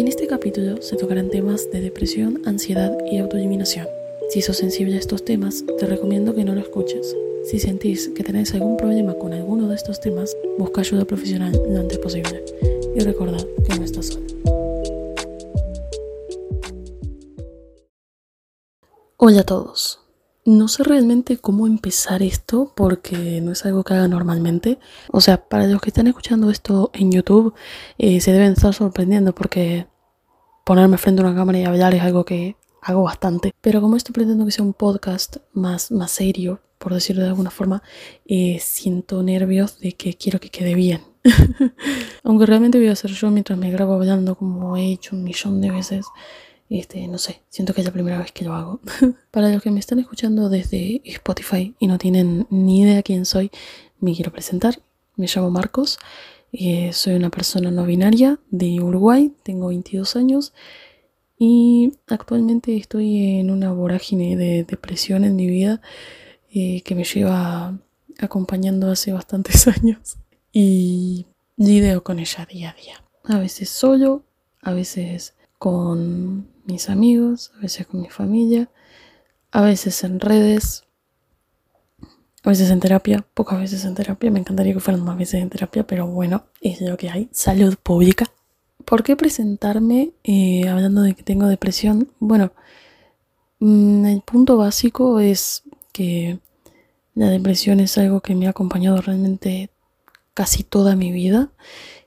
En este capítulo se tocarán temas de depresión, ansiedad y autoeliminación. Si sos sensible a estos temas, te recomiendo que no lo escuches. Si sentís que tenés algún problema con alguno de estos temas, busca ayuda profesional lo antes posible. Y recordad que no estás solo. Hola a todos. No sé realmente cómo empezar esto porque no es algo que haga normalmente. O sea, para los que están escuchando esto en YouTube, eh, se deben estar sorprendiendo porque ponerme frente a una cámara y hablar es algo que hago bastante. Pero como estoy pretendo que sea un podcast más, más serio, por decirlo de alguna forma, eh, siento nervios de que quiero que quede bien. Aunque realmente voy a hacer yo mientras me grabo hablando como he hecho un millón de veces. Este, no sé, siento que es la primera vez que lo hago. Para los que me están escuchando desde Spotify y no tienen ni idea quién soy, me quiero presentar. Me llamo Marcos, eh, soy una persona no binaria de Uruguay, tengo 22 años y actualmente estoy en una vorágine de depresión en mi vida eh, que me lleva acompañando hace bastantes años y lidio con ella día a día. A veces solo, a veces con mis amigos, a veces con mi familia, a veces en redes, a veces en terapia, pocas veces en terapia. Me encantaría que fueran más veces en terapia, pero bueno, es lo que hay. Salud pública. ¿Por qué presentarme eh, hablando de que tengo depresión? Bueno, mm, el punto básico es que la depresión es algo que me ha acompañado realmente casi toda mi vida.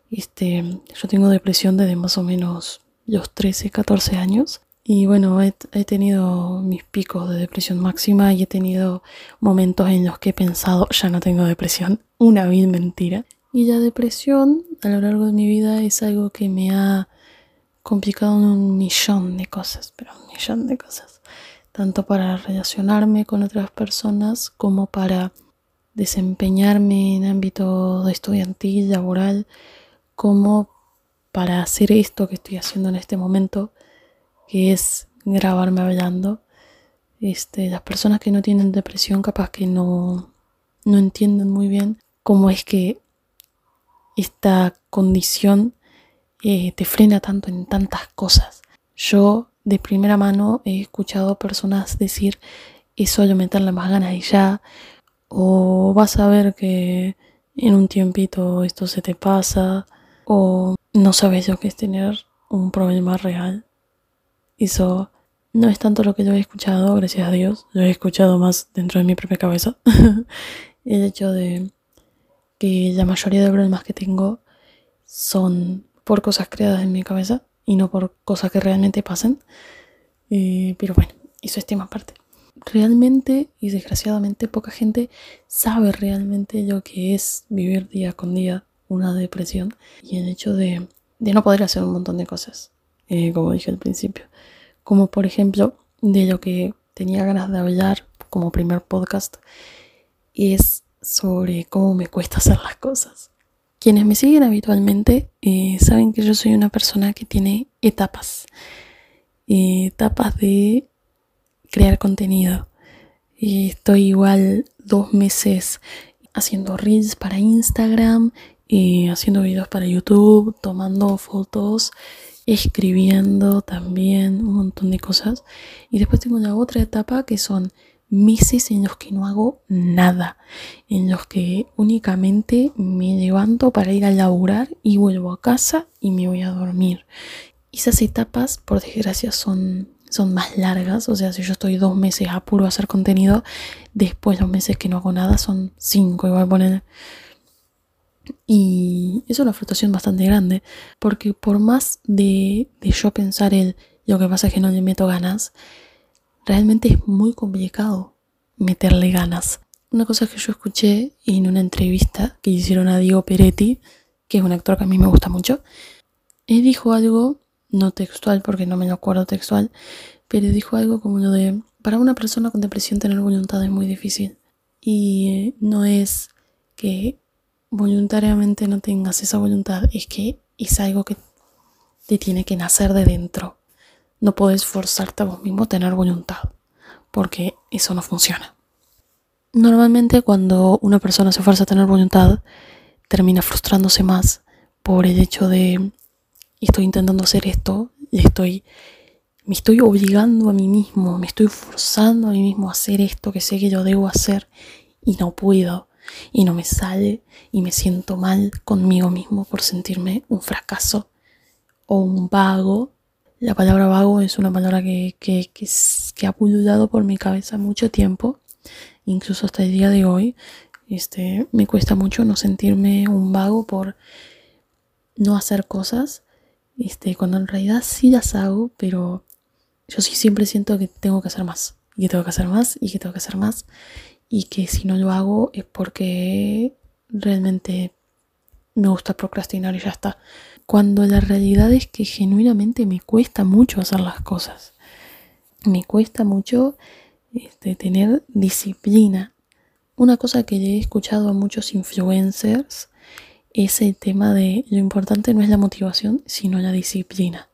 Este, yo tengo depresión desde más o menos los 13, 14 años. Y bueno, he, tenido mis picos de depresión máxima y he tenido momentos en los que he pensado, ya no tengo depresión, una vil mentira. Y la depresión a lo largo de mi vida es algo que me ha complicado un millón de cosas, pero un millón de cosas. Tanto para relacionarme con otras personas como para desempeñarme en ámbito estudiantil, laboral, como para hacer esto que estoy haciendo en este momento, que es grabarme hablando. Este, las personas que no tienen depresión capaz que no, no entienden muy bien cómo es que esta condición eh, te frena tanto en tantas cosas. Yo de primera mano he escuchado personas decir es solo meterle más ganas y ya, o vas a ver que en un tiempito esto se te pasa, o no sabes lo que es tener un problema real. Eso no es tanto lo que yo he escuchado, gracias a Dios, lo he escuchado más dentro de mi propia cabeza. El hecho de que la mayoría de problemas que tengo son por cosas creadas en mi cabeza y no por cosas que realmente pasen. Eh, pero bueno, eso es tema aparte. Realmente y desgraciadamente poca gente sabe realmente lo que es vivir día con día una depresión y el hecho de, no poder hacer un montón de cosas, eh, como dije al principio. Como por ejemplo, de lo que tenía ganas de hablar como primer podcast, es sobre cómo me cuesta hacer las cosas. Quienes me siguen habitualmente eh, saben que yo soy una persona que tiene etapas. Eh, etapas de crear contenido. estoy igual dos meses haciendo reels para Instagram haciendo videos para YouTube, tomando fotos, escribiendo también un montón de cosas. Y después tengo la otra etapa que son meses en los que no hago nada, en los que únicamente me levanto para ir a laburar y vuelvo a casa y me voy a dormir. Esas etapas, por desgracia, son, son más largas, o sea, si yo estoy dos meses a puro hacer contenido, después los meses que no hago nada son cinco, igual poner y es una frustración bastante grande, porque por más de, yo pensar el lo que pasa es que no le meto ganas, realmente es muy complicado meterle ganas. Una cosa que yo escuché en una entrevista que hicieron a Diego Peretti, que es un actor que a mí me gusta mucho, él dijo algo, no textual porque no me lo acuerdo textual, pero dijo algo como lo de, para una persona con depresión tener voluntad es muy difícil. Y no es que voluntariamente no tengas esa voluntad, es que es algo que te tiene que nacer de dentro. No puedes forzarte a vos mismo a tener voluntad, porque eso no funciona. Normalmente cuando una persona se fuerza a tener voluntad, termina frustrándose más por el hecho de estoy intentando hacer esto y estoy me estoy obligando a mí mismo, me estoy forzando a mí mismo a hacer esto que sé que yo debo hacer y no puedo y no me sale y me siento mal conmigo mismo por sentirme un fracaso o un vago. La palabra vago es una palabra que, que, que, ha pululado por mi cabeza mucho tiempo, incluso hasta el día de hoy. Este, me cuesta mucho no sentirme un vago por no hacer cosas, este, cuando en realidad sí las hago, pero yo sí siempre siento que tengo que hacer más, y que tengo que hacer más, y que tengo que hacer más, y que si no lo hago es porque realmente me gusta procrastinar y ya está. Cuando la realidad es que genuinamente me cuesta mucho hacer las cosas. Me cuesta mucho este, tener disciplina. Una cosa que he escuchado a muchos influencers es el tema de lo importante no es la motivación, sino la disciplina.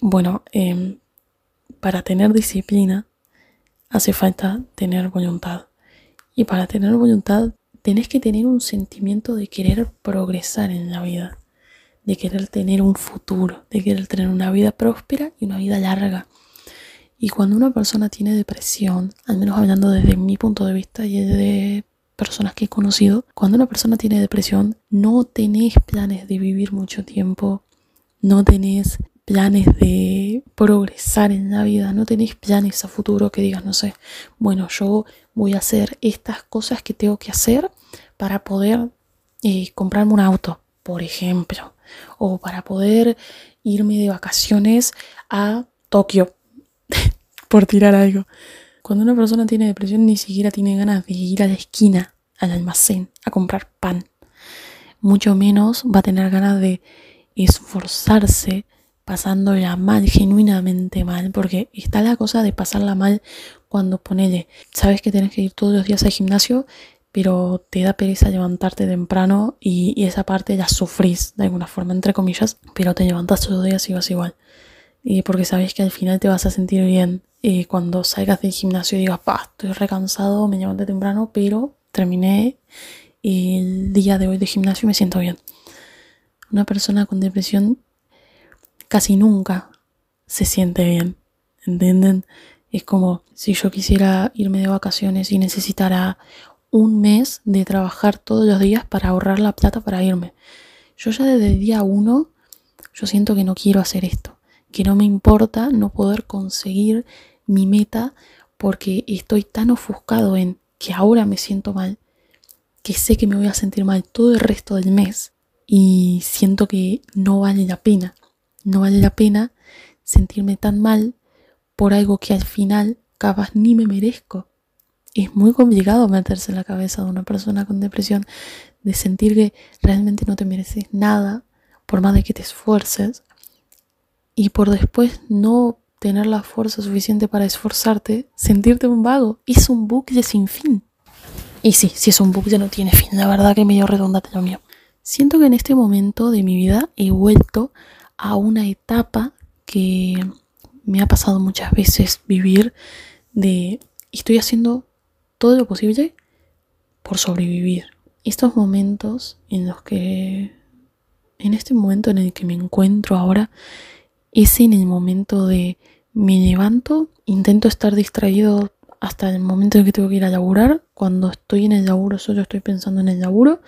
Bueno, em, para tener disciplina hace falta tener voluntad. Y para tener voluntad tenés que tener un sentimiento de querer progresar en la vida, de querer tener un futuro, de querer tener una vida próspera y una vida larga. Y cuando una persona tiene depresión, al menos hablando desde mi punto de vista y de personas que he conocido, cuando una persona tiene depresión, no tenés planes de vivir mucho tiempo, no tenés planes de progresar en la vida, no tenéis planes a futuro que digas, no sé, bueno, yo voy a hacer estas cosas que tengo que hacer para poder eh, comprarme un auto, por ejemplo, o para poder irme de vacaciones a Tokio, por tirar algo. Cuando una persona tiene depresión ni siquiera tiene ganas de ir a la esquina, al almacén, a comprar pan. Mucho menos va a tener ganas de esforzarse pasándola mal, genuinamente mal, porque está la cosa de pasarla mal cuando ponele, sabes que tienes que ir todos los días al gimnasio, pero te da pereza levantarte temprano y, esa parte ya sufrís de alguna forma, entre comillas, pero te levantas todos los días y vas igual. Y porque sabes que al final te vas a sentir bien y cuando salgas del gimnasio y digas, pa, estoy recansado, me levanté temprano, pero terminé el día de hoy de gimnasio y me siento bien. Una persona con depresión casi nunca se siente bien, ¿entienden? Es como si yo quisiera irme de vacaciones y necesitara un mes de trabajar todos los días para ahorrar la plata para irme. Yo ya desde el día uno, yo siento que no quiero hacer esto, que no me importa no poder conseguir mi meta porque estoy tan ofuscado en que ahora me siento mal, que sé que me voy a sentir mal todo el resto del mes y siento que no vale la pena. No vale la pena sentirme tan mal por algo que al final capaz ni me merezco. Es muy complicado meterse en la cabeza de una persona con depresión, de sentir que realmente no te mereces nada, por más de que te esfuerces, y por después no tener la fuerza suficiente para esforzarte, sentirte un vago. Es un bucle sin fin. Y sí, si es un bucle no tiene fin, la verdad que medio redondate lo mío. Siento que en este momento de mi vida he vuelto a una etapa que me ha pasado muchas veces vivir de estoy haciendo todo lo posible por sobrevivir. Estos momentos en los que, en este momento en el que me encuentro ahora, es en el momento de me levanto, intento estar distraído hasta el momento en que tengo que ir a laburar. Cuando estoy en el laburo, solo estoy pensando en el laburo.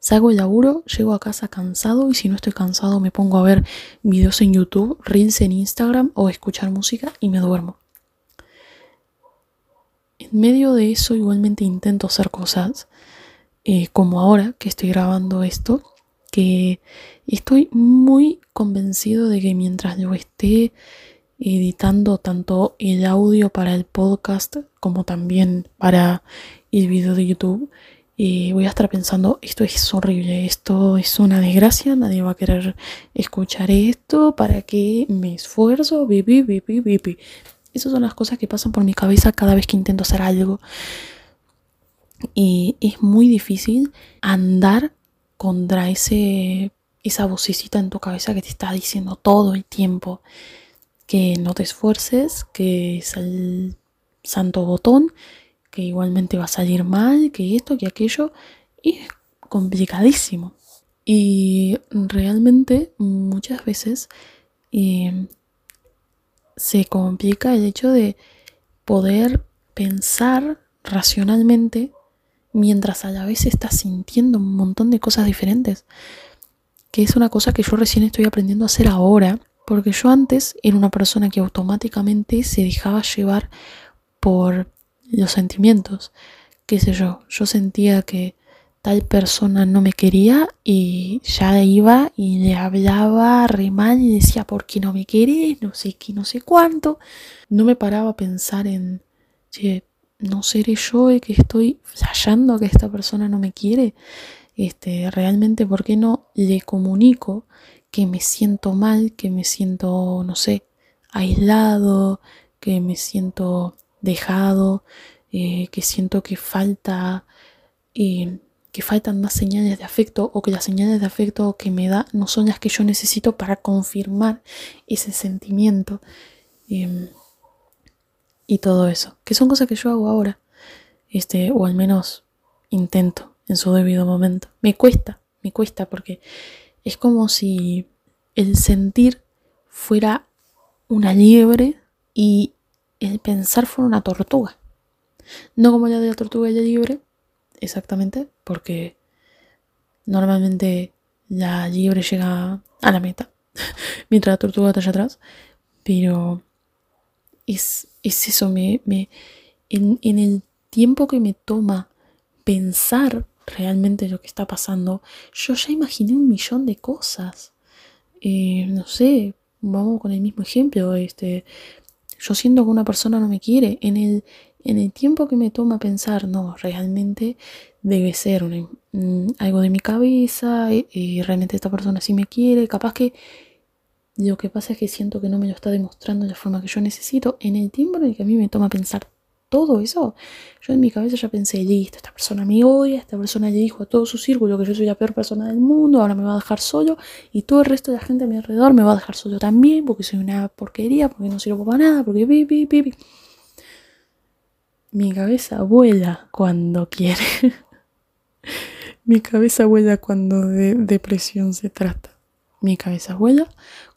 Salgo el laburo, llego a casa cansado y si no estoy cansado me pongo a ver videos en YouTube, reels en Instagram o escuchar música y me duermo. En medio de eso igualmente intento hacer cosas eh, como ahora que estoy grabando esto, que estoy muy convencido de que mientras yo esté editando tanto el audio para el podcast como también para el video de YouTube. Y voy a estar pensando, esto es horrible, esto es una desgracia, nadie va a querer escuchar esto, ¿para qué me esfuerzo? Bibi, bibi, bibi. Esas son las cosas que pasan por mi cabeza cada vez que intento hacer algo. Y es muy difícil andar contra ese, esa vocecita en tu cabeza que te está diciendo todo el tiempo que no te esfuerces, que es el santo botón, que igualmente va a salir mal, que esto, que aquello, y es complicadísimo. Y realmente muchas veces eh, se complica el hecho de poder pensar racionalmente mientras a la vez estás sintiendo un montón de cosas diferentes. Que es una cosa que yo recién estoy aprendiendo a hacer ahora, porque yo antes era una persona que automáticamente se dejaba llevar por los sentimientos. Qué sé yo, yo sentía que tal persona no me quería y ya iba y le hablaba re mal y decía, ¿por qué no me querés? No sé qué, no sé cuánto. No me paraba a pensar en, che, no seré yo el que estoy hallando que esta persona no me quiere. Este, realmente, ¿por qué no le comunico que me siento mal, que me siento, no sé, aislado, que me siento dejado, eh, que siento que falta, eh, que faltan más señales de afecto o que las señales de afecto que me da no son las que yo necesito para confirmar ese sentimiento. Em, y todo eso, que son cosas que yo hago ahora, este, o al menos intento en su debido momento. Me cuesta, me cuesta porque es como si el sentir fuera una liebre y el pensar fuera una tortuga. No como la de la tortuga y la liebre, exactamente, porque normalmente la liebre llega a la meta, mientras la tortuga está allá atrás, pero es, eso, me, me en, el tiempo que me toma pensar realmente lo que está pasando, yo ya imaginé un millón de cosas. Eh, no sé, vamos con el mismo ejemplo, este, yo siento que una persona no me quiere, en el, en el tiempo que me toma pensar, no, realmente debe ser algo de mi cabeza, y, y realmente esta persona sí me quiere, capaz que lo que pasa es que siento que no me lo está demostrando de la forma que yo necesito. En el tiempo en el que a mí me toma pensar todo eso, yo en mi cabeza ya pensé, listo, esta persona me odia, esta persona le dijo a todo su círculo que yo soy la peor persona del mundo, ahora me va a dejar solo y todo el resto de la gente a mi alrededor me va a dejar solo también porque soy una porquería, porque no sirvo para nada, porque pipi, pipi. Mi cabeza vuela cuando quiere. mi cabeza vuela cuando de depresión se trata. Mi cabeza vuela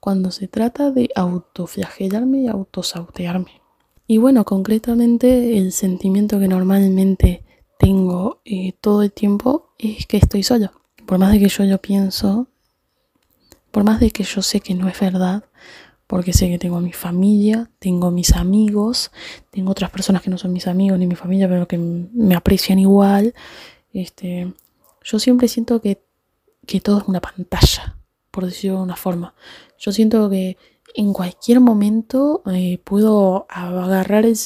cuando se trata de autoflagelarme y autosautearme. Y bueno, concretamente el sentimiento que normalmente tengo eh, todo el tiempo es que estoy solo. Por más de que yo lo pienso, por más de que yo sé que no es verdad, porque sé que tengo mi familia, tengo mis amigos, tengo otras personas que no son mis amigos ni mi familia, pero que me aprecian igual. Este, yo siempre siento que, que todo es una pantalla por decirlo de una forma. Yo siento que en cualquier momento eh, puedo agarrar el...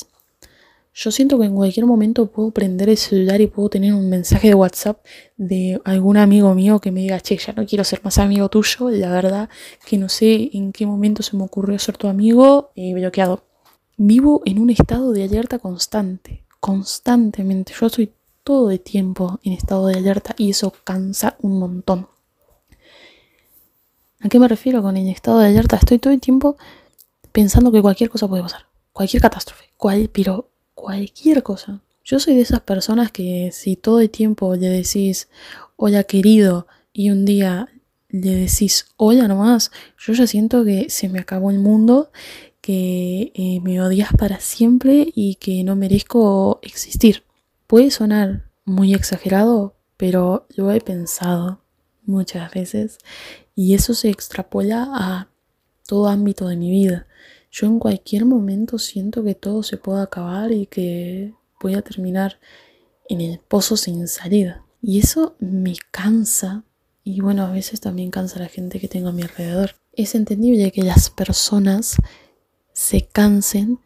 Yo siento que en cualquier momento puedo prender el celular y puedo tener un mensaje de WhatsApp de algún amigo mío que me diga, che, ya no quiero ser más amigo tuyo. La verdad que no sé en qué momento se me ocurrió ser tu amigo y bloqueado. Vivo en un estado de alerta constante, constantemente. Yo estoy todo el tiempo en estado de alerta y eso cansa un montón. ¿A qué me refiero con el estado de alerta? Estoy todo el tiempo pensando que cualquier cosa puede pasar. Cualquier catástrofe. Cual, pero cualquier cosa. Yo soy de esas personas que si todo el tiempo le decís hola querido y un día le decís hola nomás, yo ya siento que se me acabó el mundo, que eh, me odias para siempre y que no merezco existir. Puede sonar muy exagerado, pero lo he pensado muchas veces y eso se extrapola a todo ámbito de mi vida. Yo en cualquier momento siento que todo se puede acabar y que voy a terminar en el pozo sin salida. Y eso me cansa y bueno, a veces también cansa a la gente que tengo a mi alrededor. Es entendible que las personas se cansen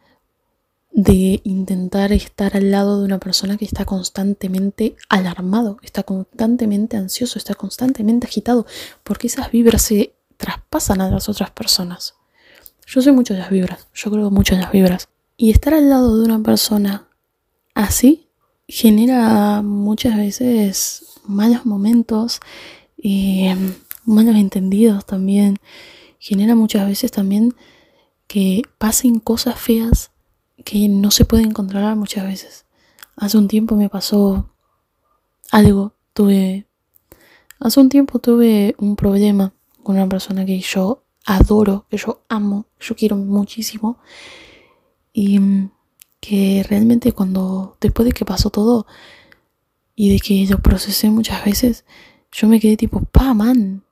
de intentar estar al lado de una persona que está constantemente alarmado, está constantemente ansioso, está constantemente agitado, porque esas vibras se traspasan a las otras personas. Yo soy mucho de las vibras, yo creo mucho en las vibras. Y estar al lado de una persona así genera muchas veces malos momentos, em, malos entendidos también. Genera muchas veces también que pasen cosas feas que no se pueden controlar muchas veces. Hace un tiempo me pasó algo, tuve Hace un tiempo tuve un problema con una persona que yo adoro, que yo amo, que yo quiero muchísimo. Y mm, que realmente cuando, después de que pasó todo y de que yo procesé muchas veces, yo me quedé tipo, pa, man,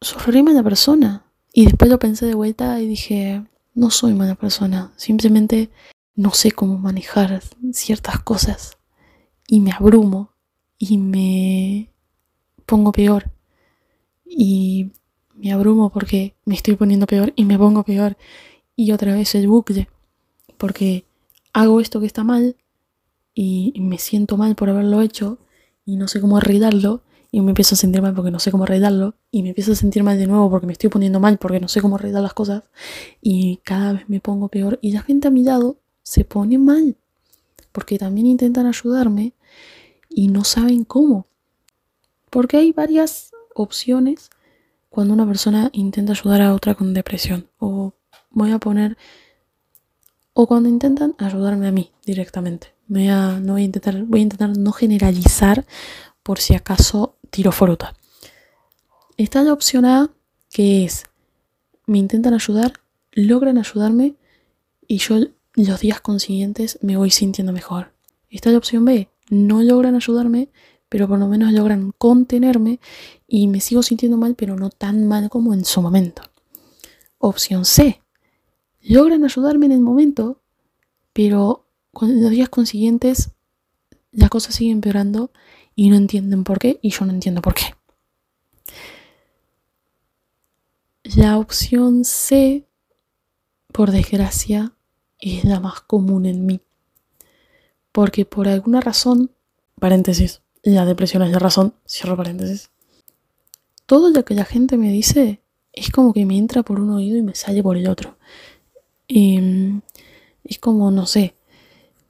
sos re mala persona. Y después lo pensé de vuelta y dije, no soy mala persona, simplemente no sé cómo manejar ciertas cosas y me abrumo y me pongo peor. Y me abrumo porque me estoy poniendo peor y me pongo peor. Y otra vez el bucle porque hago esto que está mal y me siento mal por haberlo hecho y no sé cómo arreglarlo y me empiezo a sentir mal porque no sé cómo arreglarlo y me empiezo a sentir mal de nuevo porque me estoy poniendo mal porque no sé cómo arreglar las cosas y cada vez me pongo peor y la gente a mi lado se pone mal porque también intentan ayudarme y no saben cómo. Porque hay varias opciones cuando una persona intenta ayudar a otra con depresión. O voy a poner... O cuando intentan ayudarme a mí directamente. Voy a, no voy a intentar, voy a intentar no generalizar por si acaso tiro fruta. Está la opción A, que es, me intentan ayudar, logran ayudarme y yo los días consiguientes me voy sintiendo mejor. Está la opción B, no logran ayudarme, pero por lo menos logran contenerme y me sigo sintiendo mal, pero no tan mal como en su momento. Opción C, logran ayudarme en el momento, pero con los días consiguientes la cosa sigue empeorando y no entienden por qué y yo no entiendo por qué. La opción C, por desgracia, es la más común en mí. Porque por alguna razón, paréntesis, la depresión es la razón, cierro paréntesis. Todo lo que la gente me dice es como que me entra por un oído y me sale por el otro. Em, es como, no sé,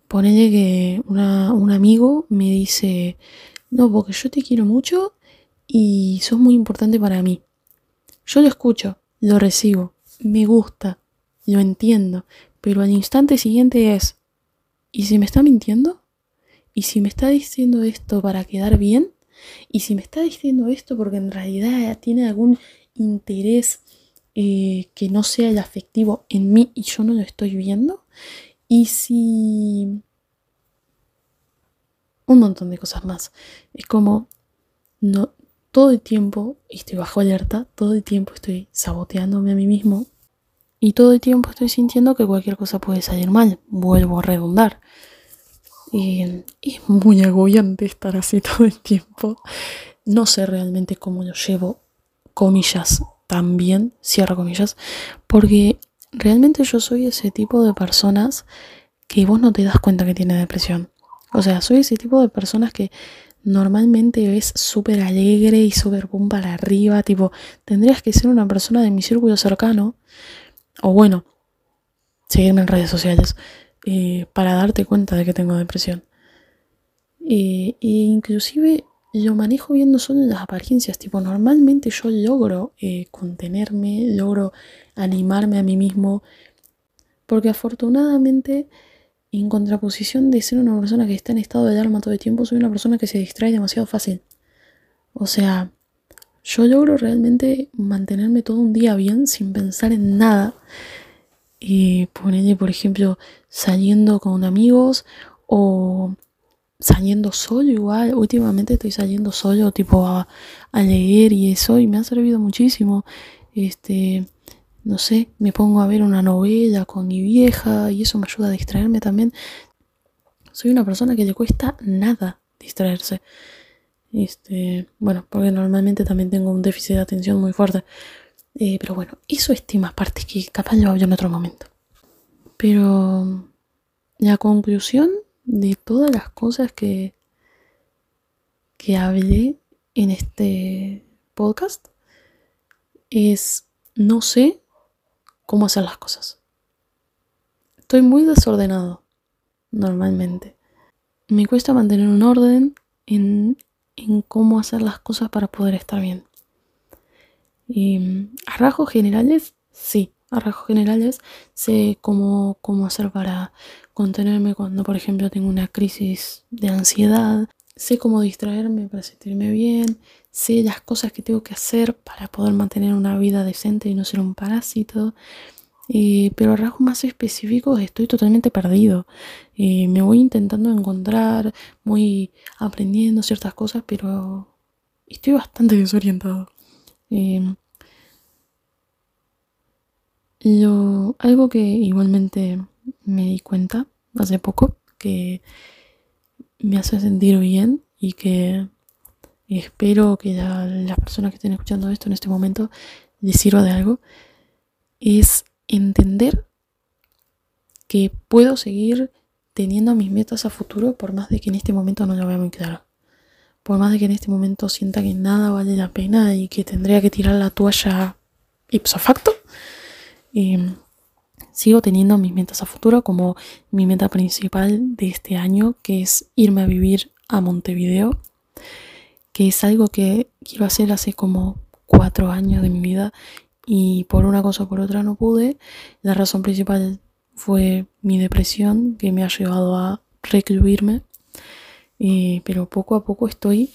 ponele que un amigo me dice, no, porque yo te quiero mucho y sos muy importante para mí. Yo lo escucho, lo recibo, me gusta, lo entiendo, pero al instante siguiente es, ¿y si me está mintiendo? ¿Y si me está diciendo esto para quedar bien? ¿Y si me está diciendo esto porque en realidad tiene algún interés eh, que no sea el afectivo en mí y yo no lo estoy viendo? ¿Y si... Un montón de cosas más. Es como, no, todo el tiempo estoy bajo alerta, todo el tiempo estoy saboteándome a mí mismo y todo el tiempo estoy sintiendo que cualquier cosa puede salir mal. Vuelvo a redundar. Y es muy agobiante estar así todo el tiempo. No sé realmente cómo lo llevo, comillas, también, cierro comillas, porque realmente yo soy ese tipo de personas que vos no te das cuenta que tiene depresión. O sea, soy ese tipo de personas que normalmente ves súper alegre y súper pum para arriba. Tipo, tendrías que ser una persona de mi círculo cercano o bueno, seguirme en redes sociales eh, para darte cuenta de que tengo depresión. e inclusive lo manejo viendo solo las apariencias, tipo normalmente yo logro eh, contenerme, logro animarme a mí mismo, porque afortunadamente en contraposición de ser una persona que está en estado de alarma todo el tiempo, soy una persona que se distrae demasiado fácil. O sea, yo logro realmente mantenerme todo un día bien sin pensar en nada. Y ponerle, por ejemplo, saliendo con amigos o saliendo solo igual. Últimamente estoy saliendo solo, tipo a, a, leer y eso, y me ha servido muchísimo. Este, no sé, me pongo a ver una novela con mi vieja y eso me ayuda a distraerme también. Soy una persona que le cuesta nada distraerse. Este, bueno, porque normalmente también tengo un déficit de atención muy fuerte. Eh, pero bueno, eso es temas partes que capaz lo hablo en otro momento. Pero la conclusión de todas las cosas que, que hablé en este podcast es no sé cómo hacer las cosas. Estoy muy desordenado normalmente. Me cuesta mantener un orden en en cómo hacer las cosas para poder estar bien. Y mm, a rasgos generales, sí, a rasgos generales sé cómo, cómo hacer para contenerme cuando, por ejemplo, tengo una crisis de ansiedad. sé cómo distraerme para sentirme bien, sé las cosas que tengo que hacer para poder mantener una vida decente y no ser un parásito. Eh, pero rasgos más específicos estoy totalmente perdido. Eh, me voy intentando encontrar, muy aprendiendo ciertas cosas, pero estoy bastante desorientado. Eh, algo que igualmente me di cuenta hace poco, que me hace sentir bien y que espero que las personas que estén escuchando esto en este momento les sirva de algo, es entender que puedo seguir teniendo mis metas a futuro por más de que en este momento no lo vea muy claro. Por más de que en este momento sienta que nada vale la pena y que tendría que tirar la toalla ipso facto. Em, sigo teniendo mis metas a futuro como mi meta principal de este año, que es irme a vivir a Montevideo, que es algo que quiero hacer hace como cuatro años de mi vida y por una cosa o por otra no pude. La razón principal fue mi depresión que me ha llevado a recluirme, eh, pero poco a poco estoy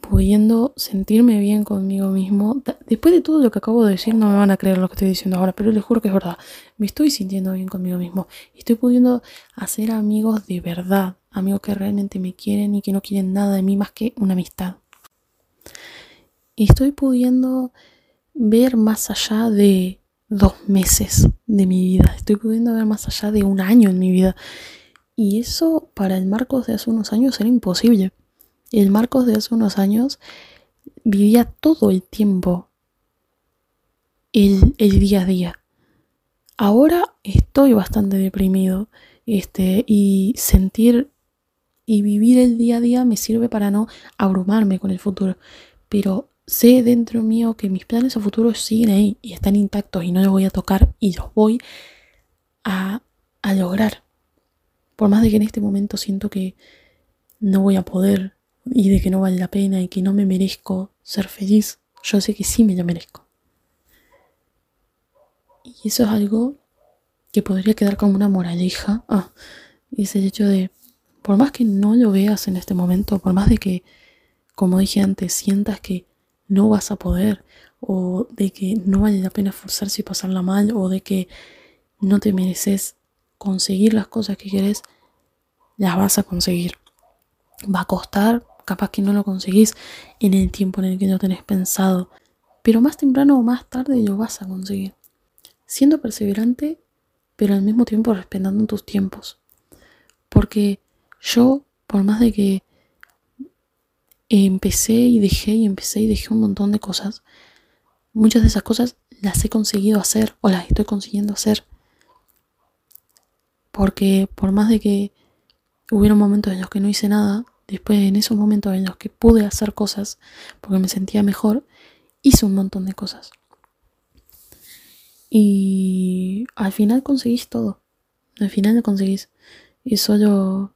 pudiendo sentirme bien conmigo mismo. Después de todo lo que acabo de decir, no me van a creer lo que estoy diciendo ahora, pero les juro que es verdad. Me estoy sintiendo bien conmigo mismo. Estoy pudiendo hacer amigos de verdad, amigos que realmente me quieren y que no quieren nada de mí más que una amistad. Y estoy pudiendo ver más allá de dos meses de mi vida. Estoy pudiendo ver más allá de un año en mi vida. Y eso para el Marcos de hace unos años era imposible. El Marcos de hace unos años vivía todo el tiempo el, el día a día. Ahora estoy bastante deprimido este, y sentir y vivir el día a día me sirve para no abrumarme con el futuro. Pero sé dentro mío que mis planes a futuro siguen ahí y están intactos y no los voy a tocar y los voy a, a lograr. Por más de que en este momento siento que no voy a poder y de que no vale la pena y que no me merezco ser feliz, yo sé que sí me lo merezco. Y eso es algo que podría quedar como una moraleja. Ah, es el hecho de, por más que no lo veas en este momento, por más de que, como dije antes, sientas que no vas a poder, o de que no vale la pena esforzarse y pasarla mal, o de que no te mereces conseguir las cosas que quieres, las vas a conseguir. Va a costar, capaz que no lo conseguís en el tiempo en el que lo tenés pensado, pero más temprano o más tarde lo vas a conseguir. Siendo perseverante, pero al mismo tiempo respetando tus tiempos. Porque yo, por más de que empecé y dejé y empecé y dejé un montón de cosas, muchas de esas cosas las he conseguido hacer o las estoy consiguiendo hacer. Porque por más de que hubiera momentos en los que no hice nada, Después, en esos momentos en los que pude hacer cosas porque me sentía mejor, hice un montón de cosas. Y al final conseguís todo. Al final lo conseguís. Y solo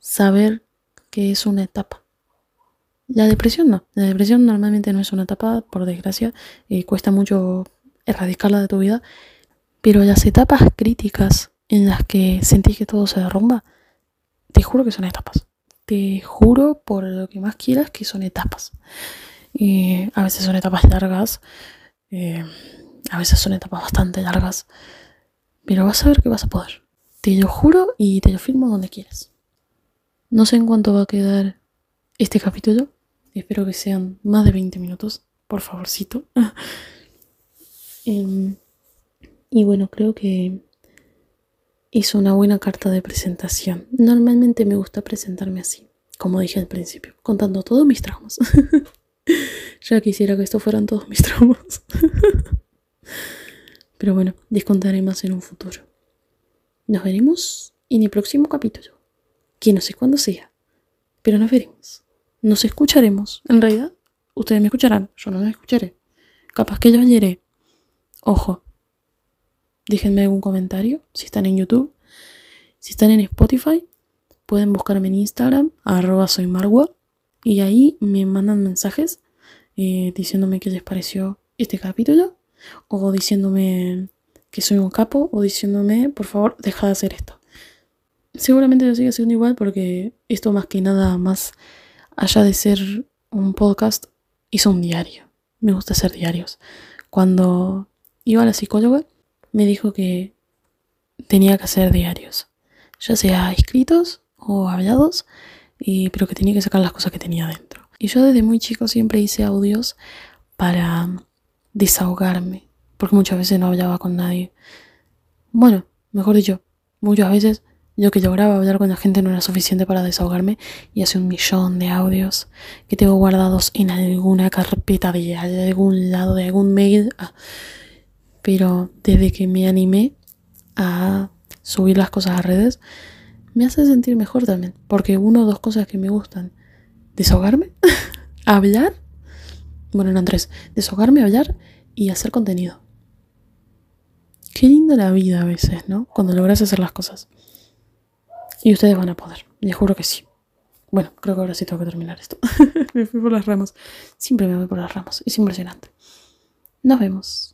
saber que es una etapa. La depresión no. La depresión normalmente no es una etapa, por desgracia. y cuesta mucho erradicarla de tu vida. Pero las etapas críticas en las que sentís que todo se derrumba, te juro que son etapas te juro por lo que más quieras que son etapas. Y a veces son etapas largas, eh, a veces son etapas bastante largas, pero vas a ver que vas a poder. Te lo juro y te lo firmo donde quieras. No sé en cuánto va a quedar este capítulo. Espero que sean más de 20 minutos, por favorcito. Em, y bueno, creo que hizo una buena carta de presentación. Normalmente me gusta presentarme así, como dije al principio, contando todos mis traumas. ya quisiera que esto fueran todos mis traumas. Pero bueno, les contaré más en un futuro. Nos veremos en el próximo capítulo, que no sé cuándo sea, pero nos veremos. Nos escucharemos. En realidad, ustedes me escucharán, yo no los escucharé. Capaz que yo leeré. Ojo, déjenme algún comentario si están en YouTube. Si están en Spotify, pueden buscarme en Instagram, arroba soy Margua, y ahí me mandan mensajes eh, diciéndome qué les pareció este capítulo, o diciéndome que soy un capo, o diciéndome, por favor, deja de hacer esto. seguramente lo sigue siendo igual porque esto más que nada, más allá de ser un podcast, hizo un diario. Me gusta hacer diarios. Cuando iba a la psicóloga, me dijo que tenía que hacer diarios, ya sea escritos o hablados, y, pero que tenía que sacar las cosas que tenía dentro. Y yo desde muy chico siempre hice audios para desahogarme, porque muchas veces no hablaba con nadie. Bueno, mejor dicho, muchas veces yo que lograba hablar con la gente no era suficiente para desahogarme y hace un millón de audios que tengo guardados en alguna carpeta de, algún lado, de algún mail. Ah, pero desde que me animé a subir las cosas a redes, me hace sentir mejor también. Porque una o dos cosas que me gustan, desahogarme, hablar, bueno, no tres, desahogarme, hablar y hacer contenido. Qué linda la vida a veces, ¿no? Cuando logras hacer las cosas. Y ustedes van a poder, les juro que sí. Bueno, creo que ahora sí tengo que terminar esto. me fui por las ramas. Siempre me voy por las ramas. Es impresionante. Nos vemos.